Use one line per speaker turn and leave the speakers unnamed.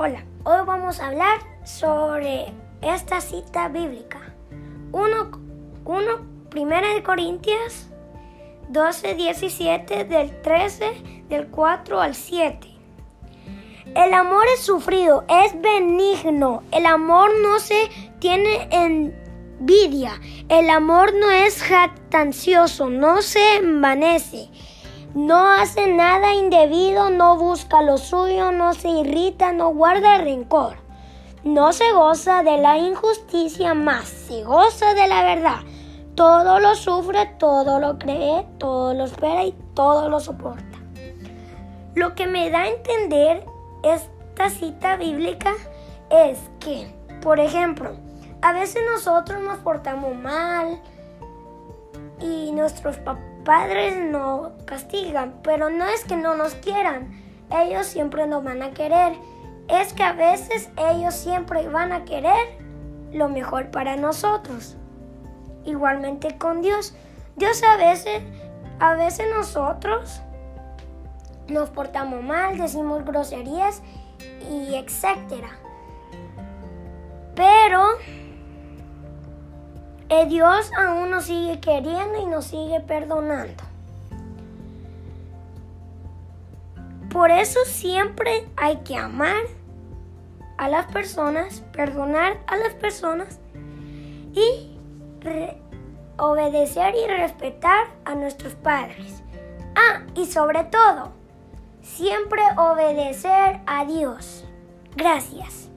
Hola, hoy vamos a hablar sobre esta cita bíblica. 1, 1 Primera de Corintias 12, 17, del 13, del 4 al 7. El amor es sufrido, es benigno. El amor no se tiene envidia. El amor no es jactancioso, no se envanece. No hace nada indebido, no busca lo suyo, no se irrita, no guarda rencor. No se goza de la injusticia, más se goza de la verdad. Todo lo sufre, todo lo cree, todo lo espera y todo lo soporta. Lo que me da a entender esta cita bíblica es que, por ejemplo, a veces nosotros nos portamos mal y nuestros padres nos castigan, pero no es que no nos quieran, ellos siempre nos van a querer. Es que a veces ellos siempre van a querer lo mejor para nosotros. Igualmente con Dios. Dios a veces, a veces nosotros nos portamos mal, decimos groserías y etcétera. Pero Dios aún nos sigue queriendo y nos sigue perdonando. Por eso siempre hay que amar a las personas, perdonar a las personas y obedecer y respetar a nuestros padres. Ah, y sobre todo, siempre obedecer a Dios. Gracias.